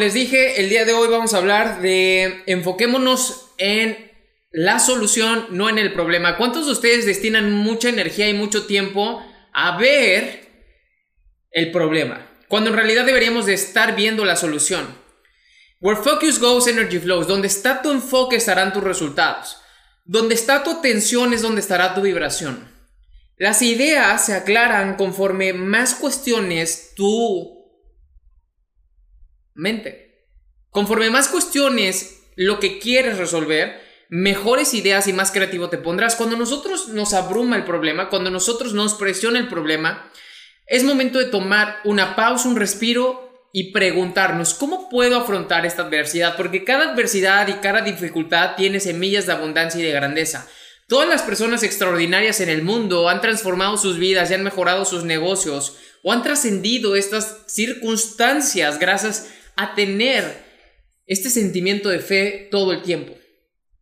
Les dije, el día de hoy vamos a hablar de enfoquémonos en la solución, no en el problema. ¿Cuántos de ustedes destinan mucha energía y mucho tiempo a ver el problema? Cuando en realidad deberíamos de estar viendo la solución. Where focus goes, energy flows. Donde está tu enfoque estarán tus resultados. Donde está tu atención es donde estará tu vibración. Las ideas se aclaran conforme más cuestiones tú mente. Conforme más cuestiones lo que quieres resolver, mejores ideas y más creativo te pondrás. Cuando nosotros nos abruma el problema, cuando nosotros nos presiona el problema, es momento de tomar una pausa, un respiro y preguntarnos cómo puedo afrontar esta adversidad, porque cada adversidad y cada dificultad tiene semillas de abundancia y de grandeza. Todas las personas extraordinarias en el mundo han transformado sus vidas y han mejorado sus negocios o han trascendido estas circunstancias gracias a tener este sentimiento de fe todo el tiempo.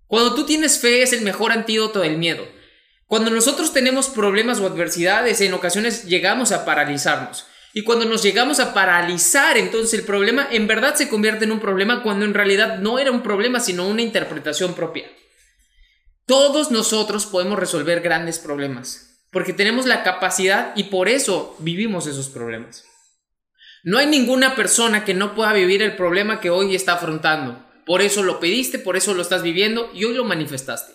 Cuando tú tienes fe es el mejor antídoto del miedo. Cuando nosotros tenemos problemas o adversidades, en ocasiones llegamos a paralizarnos. Y cuando nos llegamos a paralizar, entonces el problema en verdad se convierte en un problema cuando en realidad no era un problema, sino una interpretación propia. Todos nosotros podemos resolver grandes problemas, porque tenemos la capacidad y por eso vivimos esos problemas. No hay ninguna persona que no pueda vivir el problema que hoy está afrontando. Por eso lo pediste, por eso lo estás viviendo y hoy lo manifestaste.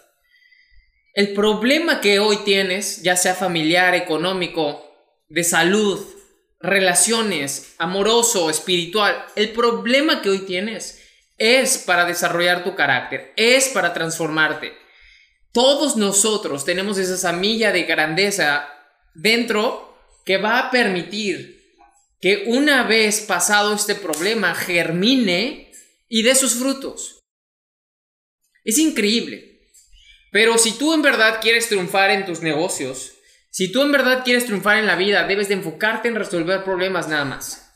El problema que hoy tienes, ya sea familiar, económico, de salud, relaciones, amoroso, espiritual, el problema que hoy tienes es para desarrollar tu carácter, es para transformarte. Todos nosotros tenemos esa semilla de grandeza dentro que va a permitir que una vez pasado este problema germine y dé sus frutos. Es increíble. Pero si tú en verdad quieres triunfar en tus negocios, si tú en verdad quieres triunfar en la vida, debes de enfocarte en resolver problemas nada más.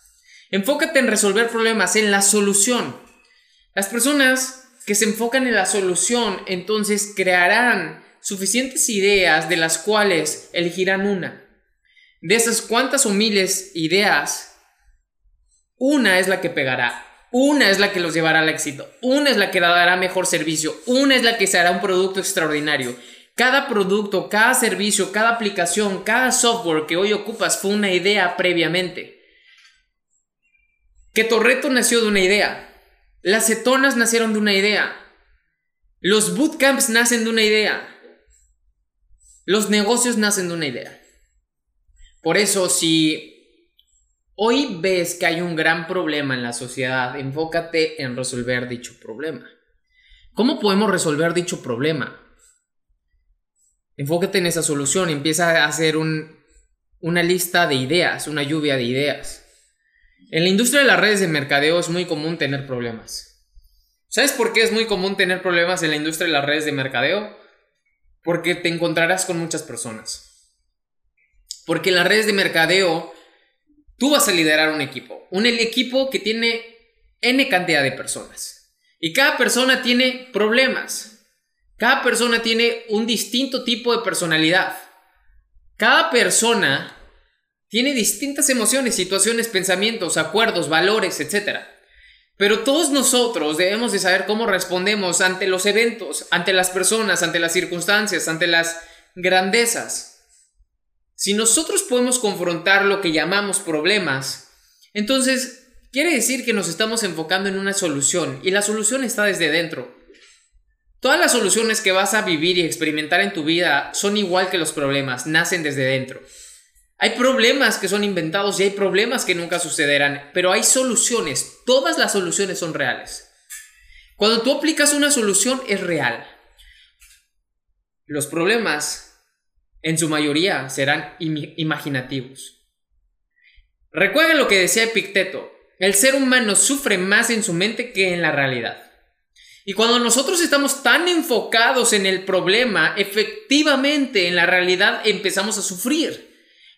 Enfócate en resolver problemas, en la solución. Las personas que se enfocan en la solución, entonces crearán suficientes ideas de las cuales elegirán una. De esas cuantas o miles ideas, una es la que pegará, una es la que los llevará al éxito, una es la que dará mejor servicio, una es la que se hará un producto extraordinario. Cada producto, cada servicio, cada aplicación, cada software que hoy ocupas fue una idea previamente. Que Torreto nació de una idea. Las cetonas nacieron de una idea. Los bootcamps nacen de una idea. Los negocios nacen de una idea. Por eso, si hoy ves que hay un gran problema en la sociedad, enfócate en resolver dicho problema. ¿Cómo podemos resolver dicho problema? Enfócate en esa solución, empieza a hacer una lista de ideas, una lluvia de ideas. En la industria de las redes de mercadeo es muy común tener problemas. ¿Sabes por qué es muy común tener problemas en la industria de las redes de mercadeo? Porque te encontrarás con muchas personas. Porque en las redes de mercadeo, tú vas a liderar un equipo. Un equipo que tiene N cantidad de personas. Y cada persona tiene problemas. Cada persona tiene un distinto tipo de personalidad. Cada persona tiene distintas emociones, situaciones, pensamientos, acuerdos, valores, etc. Pero todos nosotros debemos de saber cómo respondemos ante los eventos, ante las personas, ante las circunstancias, ante las grandezas. Si nosotros podemos confrontar lo que llamamos problemas, entonces quiere decir que nos estamos enfocando en una solución y la solución está desde dentro. Todas las soluciones que vas a vivir y experimentar en tu vida son igual que los problemas, nacen desde dentro. Hay problemas que son inventados y hay problemas que nunca sucederán, pero hay soluciones, todas las soluciones son reales. Cuando tú aplicas una solución es real. Los problemas, en su mayoría, serán imaginativos. Recuerden lo que decía Epicteto, el ser humano sufre más en su mente que en la realidad. Y cuando nosotros estamos tan enfocados en el problema, efectivamente en la realidad empezamos a sufrir.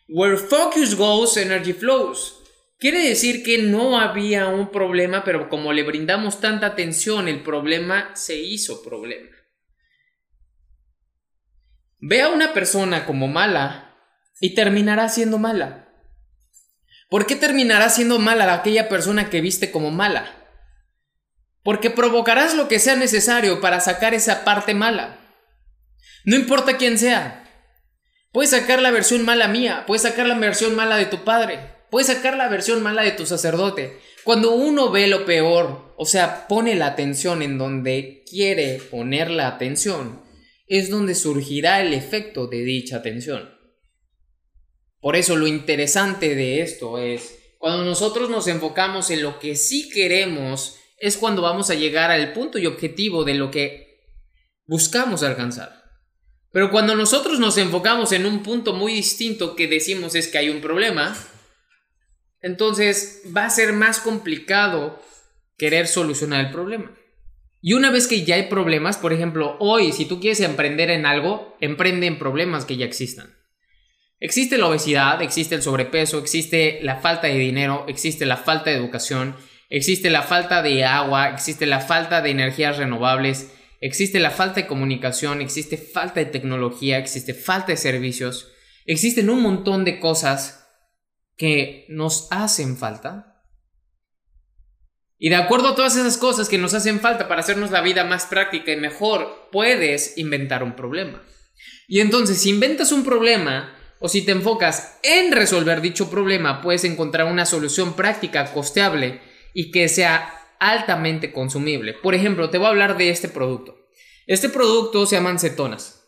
Where focus goes, energy flows. Quiere decir que no había un problema, pero como le brindamos tanta atención, el problema se hizo problema. Ve a una persona como mala y terminará siendo mala. ¿Por qué terminará siendo mala aquella persona que viste como mala? Porque provocarás lo que sea necesario para sacar esa parte mala. No importa quién sea. Puedes sacar la versión mala mía, puedes sacar la versión mala de tu padre, puedes sacar la versión mala de tu sacerdote. Cuando uno ve lo peor, o sea, pone la atención en donde quiere poner la atención, es donde surgirá el efecto de dicha atención. Por eso lo interesante de esto es, cuando nosotros nos enfocamos en lo que sí queremos, es cuando vamos a llegar al punto y objetivo de lo que buscamos alcanzar. Pero cuando nosotros nos enfocamos en un punto muy distinto que decimos es que hay un problema, entonces va a ser más complicado querer solucionar el problema. Y una vez que ya hay problemas, por ejemplo, hoy si tú quieres emprender en algo, emprende en problemas que ya existan. Existe la obesidad, existe el sobrepeso, existe la falta de dinero, existe la falta de educación, existe la falta de agua, existe la falta de energías renovables, existe la falta de comunicación, existe falta de tecnología, existe falta de servicios, existen un montón de cosas que nos hacen falta. Y de acuerdo a todas esas cosas que nos hacen falta para hacernos la vida más práctica y mejor, puedes inventar un problema. Y entonces, si inventas un problema, o si te enfocas en resolver dicho problema, puedes encontrar una solución práctica, costeable y que sea altamente consumible. Por ejemplo, te voy a hablar de este producto. Este producto se llaman cetonas.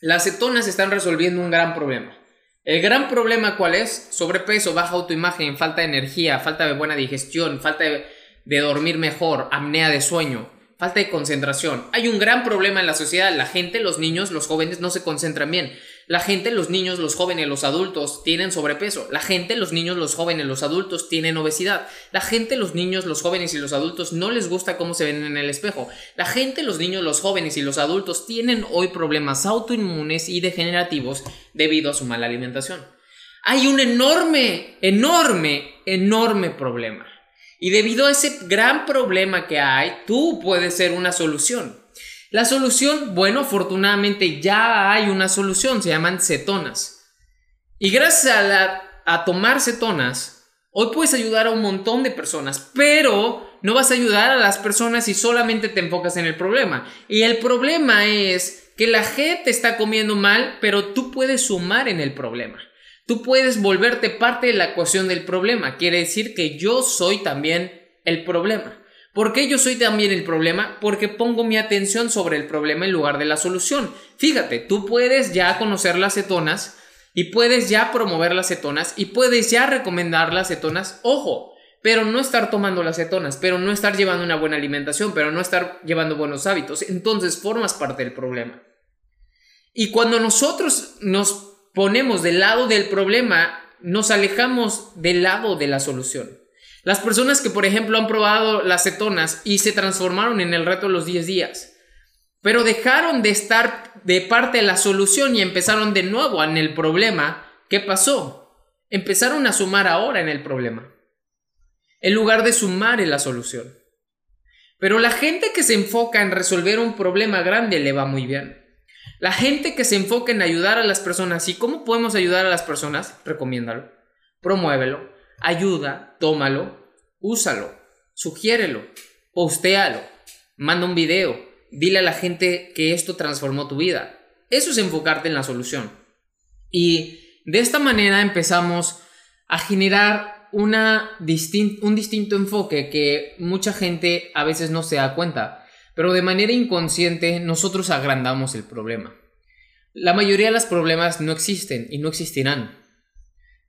Las cetonas están resolviendo un gran problema. El gran problema cuál es? Sobrepeso, baja autoimagen, falta de energía, falta de buena digestión, falta de, de dormir mejor, apnea de sueño, falta de concentración. Hay un gran problema en la sociedad. La gente, los niños, los jóvenes no se concentran bien. La gente, los niños, los jóvenes, los adultos tienen sobrepeso. La gente, los niños, los jóvenes, los adultos tienen obesidad. La gente, los niños, los jóvenes y los adultos no les gusta cómo se ven en el espejo. La gente, los niños, los jóvenes y los adultos tienen hoy problemas autoinmunes y degenerativos debido a su mala alimentación. Hay un enorme, enorme, enorme problema. Y debido a ese gran problema que hay, tú puedes ser una solución. La solución, bueno, afortunadamente ya hay una solución, se llaman cetonas. Y gracias a, tomar cetonas, hoy puedes ayudar a un montón de personas, pero no vas a ayudar a las personas si solamente te enfocas en el problema. Y el problema es que la gente está comiendo mal, pero tú puedes sumar en el problema. Tú puedes volverte parte de la ecuación del problema. Quiere decir que yo soy también el problema. ¿Por qué yo soy también el problema? Porque pongo mi atención sobre el problema en lugar de la solución. Fíjate, tú puedes ya conocer las cetonas y puedes ya promover las cetonas y puedes ya recomendar las cetonas. Ojo, pero no estar tomando las cetonas, pero no estar llevando una buena alimentación, pero no estar llevando buenos hábitos. Entonces formas parte del problema. Y cuando nosotros nos ponemos del lado del problema, nos alejamos del lado de la solución. Las personas que, por ejemplo, han probado las cetonas y se transformaron en el reto de los 10 días, pero dejaron de estar de parte de la solución y empezaron de nuevo en el problema, ¿qué pasó? Empezaron a sumar ahora en el problema, en lugar de sumar en la solución. Pero la gente que se enfoca en resolver un problema grande le va muy bien. La gente que se enfoca en ayudar a las personas y cómo podemos ayudar a las personas, recomiéndalo, promuévelo, ayuda, tómalo, úsalo, sugiérelo, postéalo, manda un video, dile a la gente que esto transformó tu vida. Eso es enfocarte en la solución. Y de esta manera empezamos a generar un distinto enfoque que mucha gente a veces no se da cuenta, pero de manera inconsciente nosotros agrandamos el problema. La mayoría de los problemas no existen y no existirán.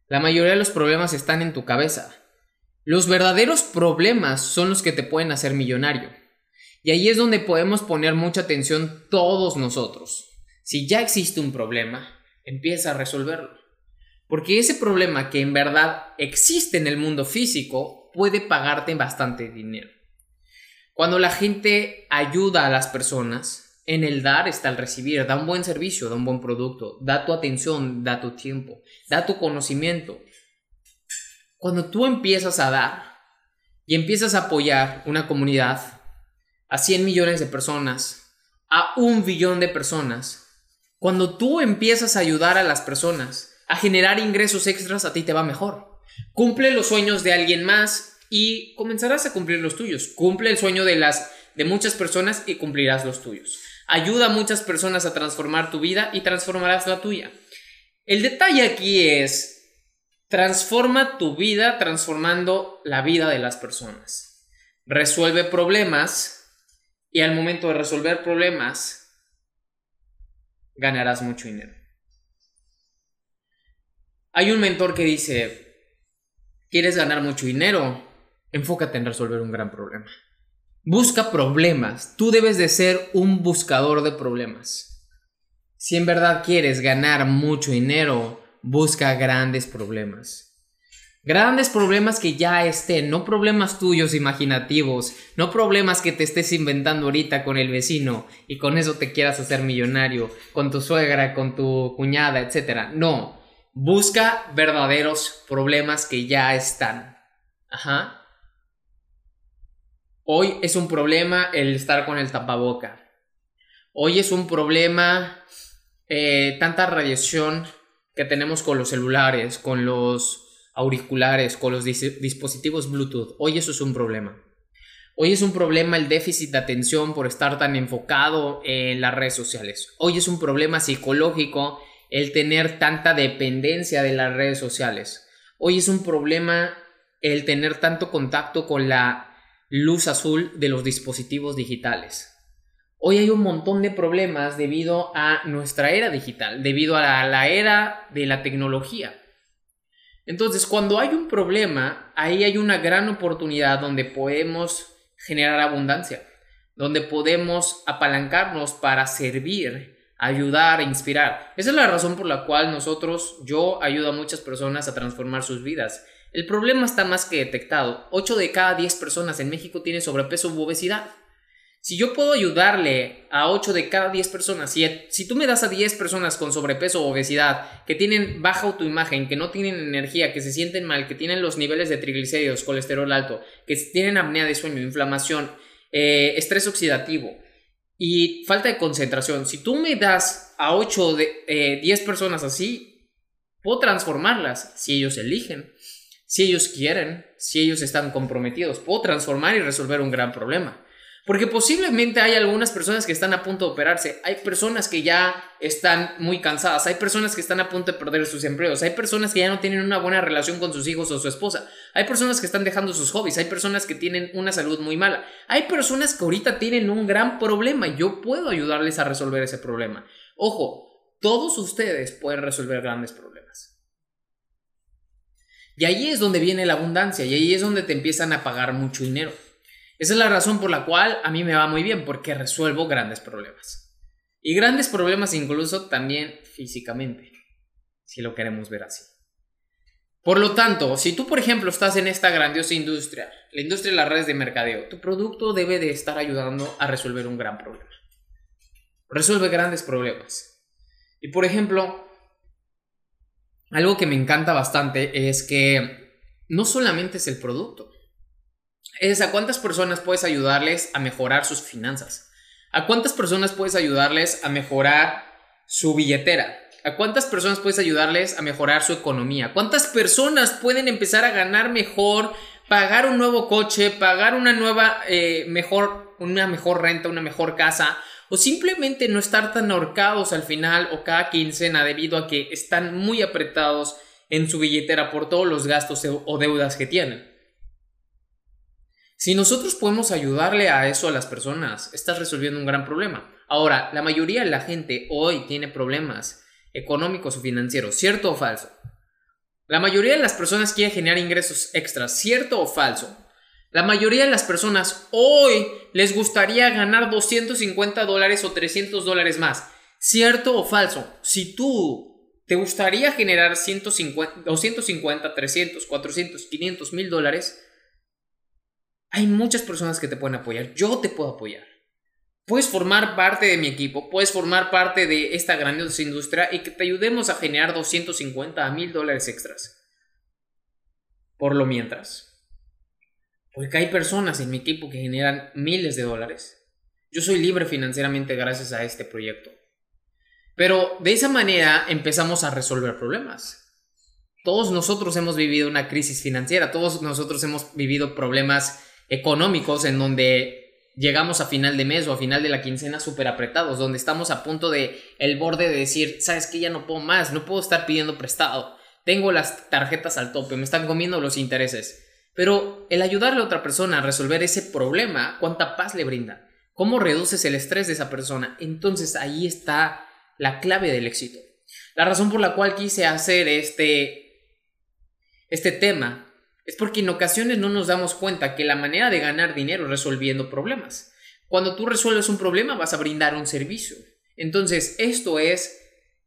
La mayoría de los problemas están en tu cabeza. Los verdaderos problemas son los que te pueden hacer millonario. Y ahí es donde podemos poner mucha atención todos nosotros. Si ya existe un problema, empieza a resolverlo. Porque ese problema que en verdad existe en el mundo físico puede pagarte bastante dinero. Cuando la gente ayuda a las personas, en el dar está el recibir, da un buen servicio, da un buen producto, da tu atención, da tu tiempo, da tu conocimiento. Cuando tú empiezas a dar y empiezas a apoyar una comunidad, a 100 millones de personas, a un billón de personas, cuando tú empiezas a ayudar a las personas a generar ingresos extras, a ti te va mejor. Cumple los sueños de alguien más y comenzarás a cumplir los tuyos. Cumple el sueño de las de muchas personas y cumplirás los tuyos. Ayuda a muchas personas a transformar tu vida y transformarás la tuya. El detalle aquí es transforma tu vida transformando la vida de las personas. Resuelve problemas y al momento de resolver problemas, ganarás mucho dinero. Hay un mentor que dice, ¿quieres ganar mucho dinero? Enfócate en resolver un gran problema. Busca problemas. Tú debes de ser un buscador de problemas. Si en verdad quieres ganar mucho dinero, busca grandes problemas. Grandes problemas que ya estén, no problemas tuyos imaginativos, no problemas que te estés inventando ahorita con el vecino y con eso te quieras hacer millonario, con tu suegra, con tu cuñada, etc. No, busca verdaderos problemas que ya están. Ajá. Hoy es un problema el estar con el tapaboca. Hoy es un problema eh, tanta radiación que tenemos con los celulares, con los auriculares, con los dispositivos Bluetooth. Hoy eso es un problema. Hoy es un problema el déficit de atención por estar tan enfocado en las redes sociales. Hoy es un problema psicológico el tener tanta dependencia de las redes sociales. Hoy es un problema el tener tanto contacto con la luz azul de los dispositivos digitales. Hoy hay un montón de problemas debido a nuestra era digital, debido a la era de la tecnología. Entonces, cuando hay un problema, ahí hay una gran oportunidad donde podemos generar abundancia, donde podemos apalancarnos para servir, ayudar e inspirar. Esa es la razón por la cual nosotros, yo ayudo a muchas personas a transformar sus vidas. El problema está más que detectado. 8 de cada 10 personas en México tienen sobrepeso u obesidad. Si yo puedo ayudarle a 8 de cada 10 personas, si, si tú me das a 10 personas con sobrepeso o obesidad, que tienen baja autoimagen, que no tienen energía, que se sienten mal, que tienen los niveles de triglicéridos, colesterol alto, que tienen apnea de sueño, inflamación, eh, estrés oxidativo y falta de concentración, si tú me das a 8 de 10 eh, personas así, puedo transformarlas si ellos eligen, si ellos quieren, si ellos están comprometidos, puedo transformar y resolver un gran problema. Porque posiblemente hay algunas personas que están a punto de operarse, hay personas que ya están muy cansadas, hay personas que están a punto de perder sus empleos, hay personas que ya no tienen una buena relación con sus hijos o su esposa, hay personas que están dejando sus hobbies, hay personas que tienen una salud muy mala, hay personas que ahorita tienen un gran problema y yo puedo ayudarles a resolver ese problema. Ojo, todos ustedes pueden resolver grandes problemas. Y ahí es donde viene la abundancia y ahí es donde te empiezan a pagar mucho dinero. Esa es la razón por la cual a mí me va muy bien, porque resuelvo grandes problemas. Y grandes problemas incluso también físicamente, si lo queremos ver así. Por lo tanto, si tú, por ejemplo, estás en esta grandiosa industria, la industria de las redes de mercadeo, tu producto debe de estar ayudando a resolver un gran problema. Resuelve grandes problemas. Y por ejemplo, algo que me encanta bastante es que no solamente es el producto, es a cuántas personas puedes ayudarles a mejorar sus finanzas. ¿A cuántas personas puedes ayudarles a mejorar su billetera? ¿A cuántas personas puedes ayudarles a mejorar su economía? ¿Cuántas personas pueden empezar a ganar mejor, pagar un nuevo coche, pagar una nueva, eh, mejor, una mejor renta, una mejor casa, o simplemente no estar tan ahorcados al final o cada quincena debido a que están muy apretados en su billetera por todos los gastos o deudas que tienen. Si nosotros podemos ayudarle a eso a las personas, estás resolviendo un gran problema. Ahora, la mayoría de la gente hoy tiene problemas económicos o financieros, ¿cierto o falso? La mayoría de las personas quiere generar ingresos extras, ¿cierto o falso? La mayoría de las personas hoy les gustaría ganar 250 dólares o 300 dólares más, ¿cierto o falso? Si tú te gustaría generar 150, 250, 300, 400, 500 mil dólares, hay muchas personas que te pueden apoyar. Yo te puedo apoyar. Puedes formar parte de mi equipo, puedes formar parte de esta grandiosa industria y que te ayudemos a generar 250 a 1000 dólares extras. Por lo mientras. Porque hay personas en mi equipo que generan miles de dólares. Yo soy libre financieramente gracias a este proyecto. Pero de esa manera empezamos a resolver problemas. Todos nosotros hemos vivido una crisis financiera, todos nosotros hemos vivido problemas económicos en donde llegamos a final de mes o a final de la quincena súper apretados, donde estamos a punto de el borde de decir, sabes que ya no puedo más, no puedo estar pidiendo prestado, tengo las tarjetas al tope, me están comiendo los intereses. Pero el ayudarle a otra persona a resolver ese problema, ¿cuánta paz le brinda? ¿Cómo reduces el estrés de esa persona? Entonces ahí está la clave del éxito. La razón por la cual quise hacer este, este tema es porque en ocasiones no nos damos cuenta que la manera de ganar dinero es resolviendo problemas. Cuando tú resuelves un problema vas a brindar un servicio. Entonces, esto es,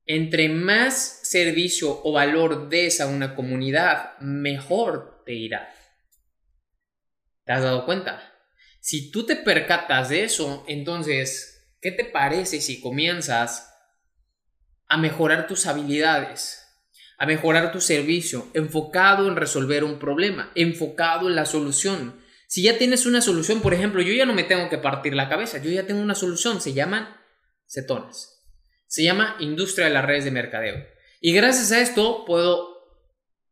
entre más servicio o valor des a una comunidad, mejor te irá. ¿Te has dado cuenta? Si tú te percatas de eso, entonces, ¿qué te parece si comienzas a mejorar tus habilidades? a mejorar tu servicio, enfocado en resolver un problema, enfocado en la solución. Si ya tienes una solución, por ejemplo, yo ya no me tengo que partir la cabeza, yo ya tengo una solución, se llaman cetonas. Se llama industria de las redes de mercadeo. Y gracias a esto puedo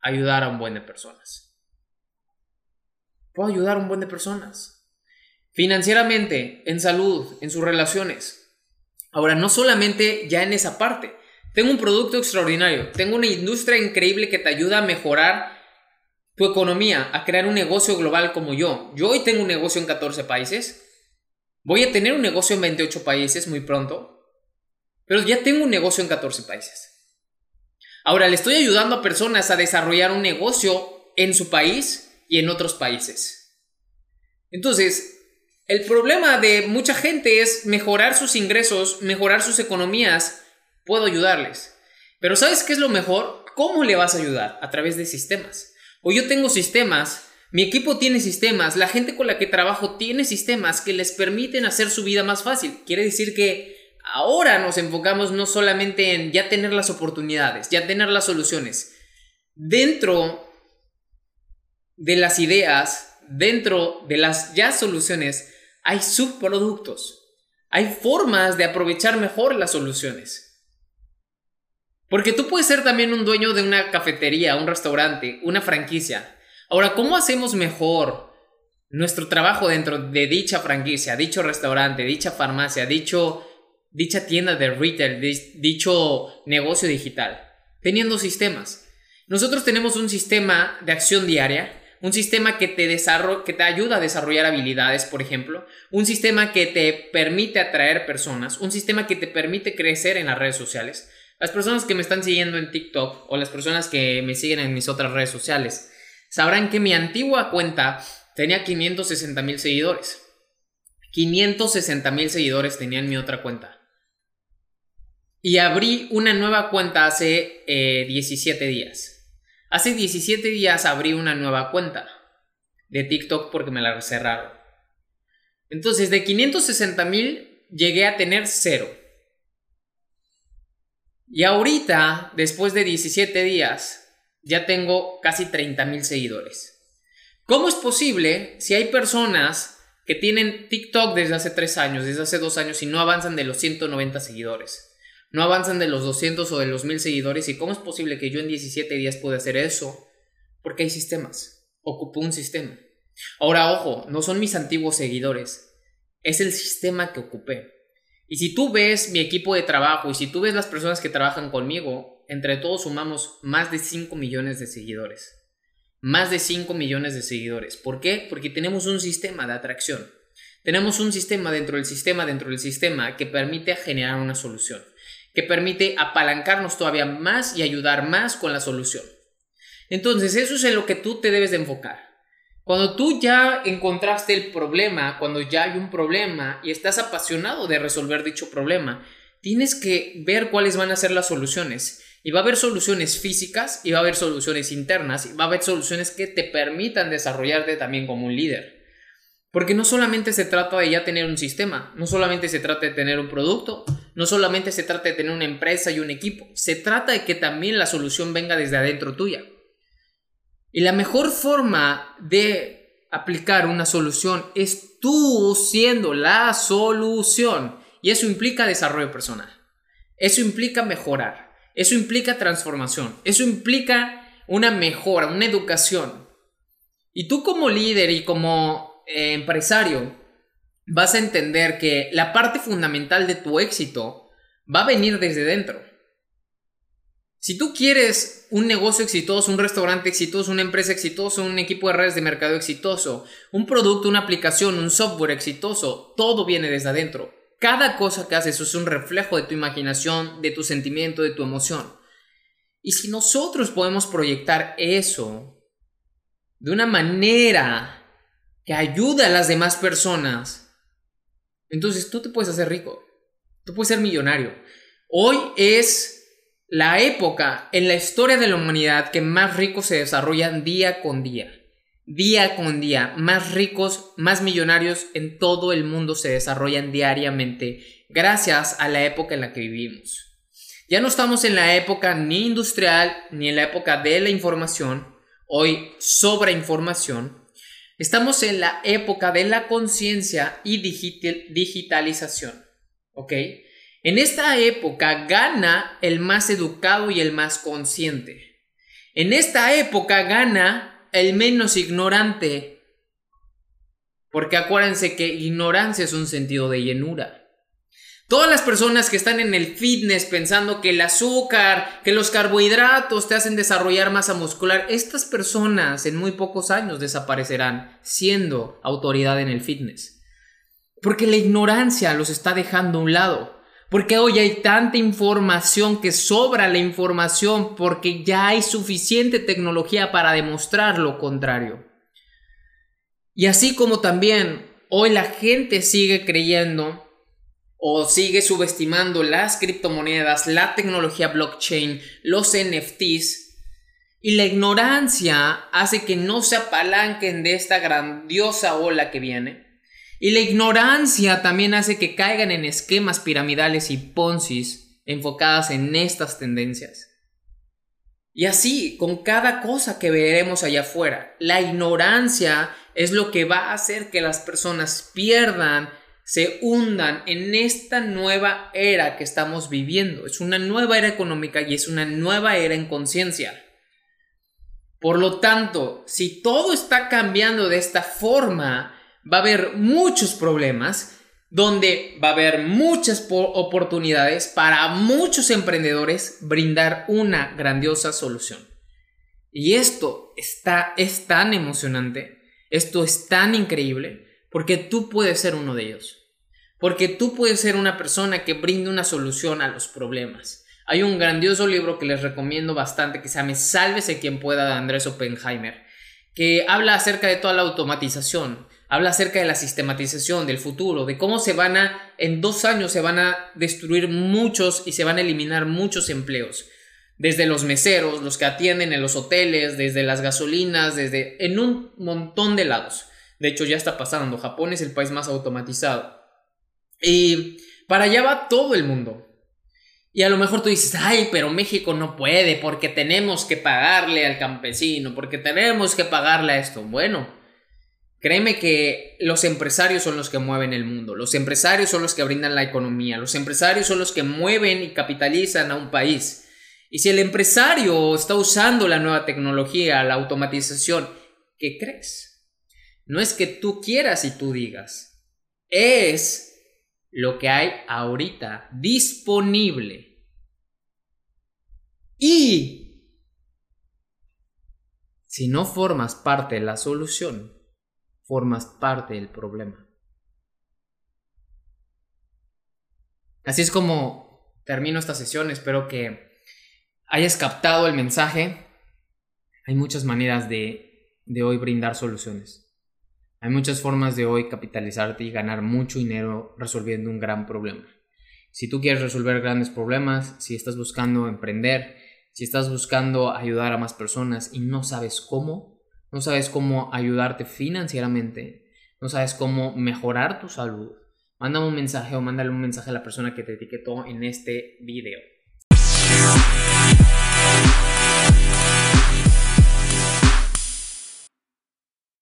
ayudar a un buen de personas. Puedo ayudar a un buen de personas. Financieramente, en salud, en sus relaciones. Ahora, no solamente ya en esa parte, tengo un producto extraordinario, tengo una industria increíble que te ayuda a mejorar tu economía, a crear un negocio global como yo. Yo hoy tengo un negocio en 14 países, voy a tener un negocio en 28 países muy pronto, pero ya tengo un negocio en 14 países. Ahora le estoy ayudando a personas a desarrollar un negocio en su país y en otros países. Entonces, el problema de mucha gente es mejorar sus ingresos, mejorar sus economías, puedo ayudarles. Pero ¿sabes qué es lo mejor? ¿Cómo le vas a ayudar? A través de sistemas. O yo tengo sistemas, mi equipo tiene sistemas, la gente con la que trabajo tiene sistemas que les permiten hacer su vida más fácil. Quiere decir que ahora nos enfocamos no solamente en ya tener las oportunidades, ya tener las soluciones. Dentro de las ideas, dentro de las ya soluciones, hay subproductos. Hay formas de aprovechar mejor las soluciones. Porque tú puedes ser también un dueño de una cafetería, un restaurante, una franquicia. Ahora, ¿cómo hacemos mejor nuestro trabajo dentro de dicha franquicia, dicho restaurante, dicha farmacia, dicho, dicha tienda de retail, dicho negocio digital? Teniendo sistemas. Nosotros tenemos un sistema de acción diaria, un sistema que te, que te ayuda a desarrollar habilidades, por ejemplo, un sistema que te permite atraer personas, un sistema que te permite crecer en las redes sociales, las personas que me están siguiendo en TikTok o las personas que me siguen en mis otras redes sociales sabrán que mi antigua cuenta tenía 560 mil seguidores. 560 mil seguidores tenía en mi otra cuenta. Y abrí una nueva cuenta hace 17 eh, días. Hace 17 días abrí una nueva cuenta de TikTok porque me la cerraron. Entonces, de 560 mil llegué a tener cero. Y ahorita, después de 17 días, ya tengo casi 30 mil seguidores. ¿Cómo es posible si hay personas que tienen TikTok desde hace 3 años, desde hace 2 años y no avanzan de los 190 seguidores? No avanzan de los 200 o de los 1000 seguidores. ¿Y cómo es posible que yo en 17 días pueda hacer eso? Porque hay sistemas. Ocupo un sistema. Ahora, ojo, no son mis antiguos seguidores. Es el sistema que ocupé. Y si tú ves mi equipo de trabajo y si tú ves las personas que trabajan conmigo, entre todos sumamos más de 5 millones de seguidores. Más de 5 millones de seguidores. ¿Por qué? Porque tenemos un sistema de atracción. Tenemos un sistema dentro del sistema, dentro del sistema, que permite generar una solución, que permite apalancarnos todavía más y ayudar más con la solución. Entonces, eso es en lo que tú te debes de enfocar. Cuando tú ya encontraste el problema, cuando ya hay un problema y estás apasionado de resolver dicho problema, tienes que ver cuáles van a ser las soluciones. Y va a haber soluciones físicas y va a haber soluciones internas y va a haber soluciones que te permitan desarrollarte también como un líder. Porque no solamente se trata de ya tener un sistema, no solamente se trata de tener un producto, no solamente se trata de tener una empresa y un equipo, se trata de que también la solución venga desde adentro tuya. Y la mejor forma de aplicar una solución es tú siendo la solución. Y eso implica desarrollo personal. Eso implica mejorar. Eso implica transformación. Eso implica una mejora, una educación. Y tú como líder y como eh, empresario, vas a entender que la parte fundamental de tu éxito va a venir desde dentro. Si tú quieres un negocio exitoso, un restaurante exitoso, una empresa exitosa, un equipo de redes de mercado exitoso, un producto, una aplicación, un software exitoso, todo viene desde adentro. Cada cosa que haces es un reflejo de tu imaginación, de tu sentimiento, de tu emoción. Y si nosotros podemos proyectar eso de una manera que ayuda a las demás personas, entonces tú te puedes hacer rico, tú puedes ser millonario. Hoy es la época en la historia de la humanidad que más ricos se desarrollan día con día. Día con día, más ricos, más millonarios en todo el mundo se desarrollan diariamente gracias a la época en la que vivimos. Ya no estamos en la época ni industrial ni en la época de la información, hoy sobra información, Estamos en la época de la conciencia y digitalización. ¿Ok? En esta época gana el más educado y el más consciente. En esta época gana el menos ignorante. Porque acuérdense que ignorancia es un sentido de llenura. Todas las personas que están en el fitness pensando que el azúcar, que los carbohidratos te hacen desarrollar masa muscular, estas personas en muy pocos años desaparecerán siendo autoridad en el fitness. Porque la ignorancia los está dejando a un lado. Porque hoy hay tanta información que sobra la información porque ya hay suficiente tecnología para demostrar lo contrario. Y así como también hoy la gente sigue creyendo o sigue subestimando las criptomonedas, la tecnología blockchain, los NFTs, y la ignorancia hace que no se apalanquen de esta grandiosa ola que viene. Y la ignorancia también hace que caigan en esquemas piramidales y poncis enfocadas en estas tendencias. Y así, con cada cosa que veremos allá afuera, la ignorancia es lo que va a hacer que las personas pierdan se hundan en esta nueva era que estamos viviendo. Es una nueva era económica y es una nueva era en conciencia. Por lo tanto, si todo está cambiando de esta forma, va a haber muchos problemas donde va a haber muchas oportunidades para muchos emprendedores brindar una grandiosa solución. Y esto está, es tan emocionante, esto es tan increíble, porque tú puedes ser uno de ellos. Porque tú puedes ser una persona que brinde una solución a los problemas. Hay un grandioso libro que les recomiendo bastante que se llama Sálvese quien pueda de Andrés Oppenheimer, que habla acerca de toda la automatización, habla acerca de la sistematización, del futuro, de cómo se van a, en dos años se van a destruir muchos y se van a eliminar muchos empleos. Desde los meseros, los que atienden en los hoteles, desde las gasolinas, desde en un montón de lados. De hecho, ya está pasando. Japón es el país más automatizado. Y para allá va todo el mundo. Y a lo mejor tú dices, ay, pero México no puede porque tenemos que pagarle al campesino, porque tenemos que pagarle a esto. Bueno, créeme que los empresarios son los que mueven el mundo, los empresarios son los que brindan la economía, los empresarios son los que mueven y capitalizan a un país. Y si el empresario está usando la nueva tecnología, la automatización, ¿qué crees? No es que tú quieras y tú digas, es lo que hay ahorita disponible. Y si no formas parte de la solución, formas parte del problema. Así es como termino esta sesión. Espero que hayas captado el mensaje. Hay muchas maneras de, de hoy brindar soluciones. Hay muchas formas de hoy capitalizarte y ganar mucho dinero resolviendo un gran problema. Si tú quieres resolver grandes problemas, si estás buscando emprender, si estás buscando ayudar a más personas y no sabes cómo, no sabes cómo ayudarte financieramente, no sabes cómo mejorar tu salud, mándame un mensaje o mándale un mensaje a la persona que te etiquetó en este video.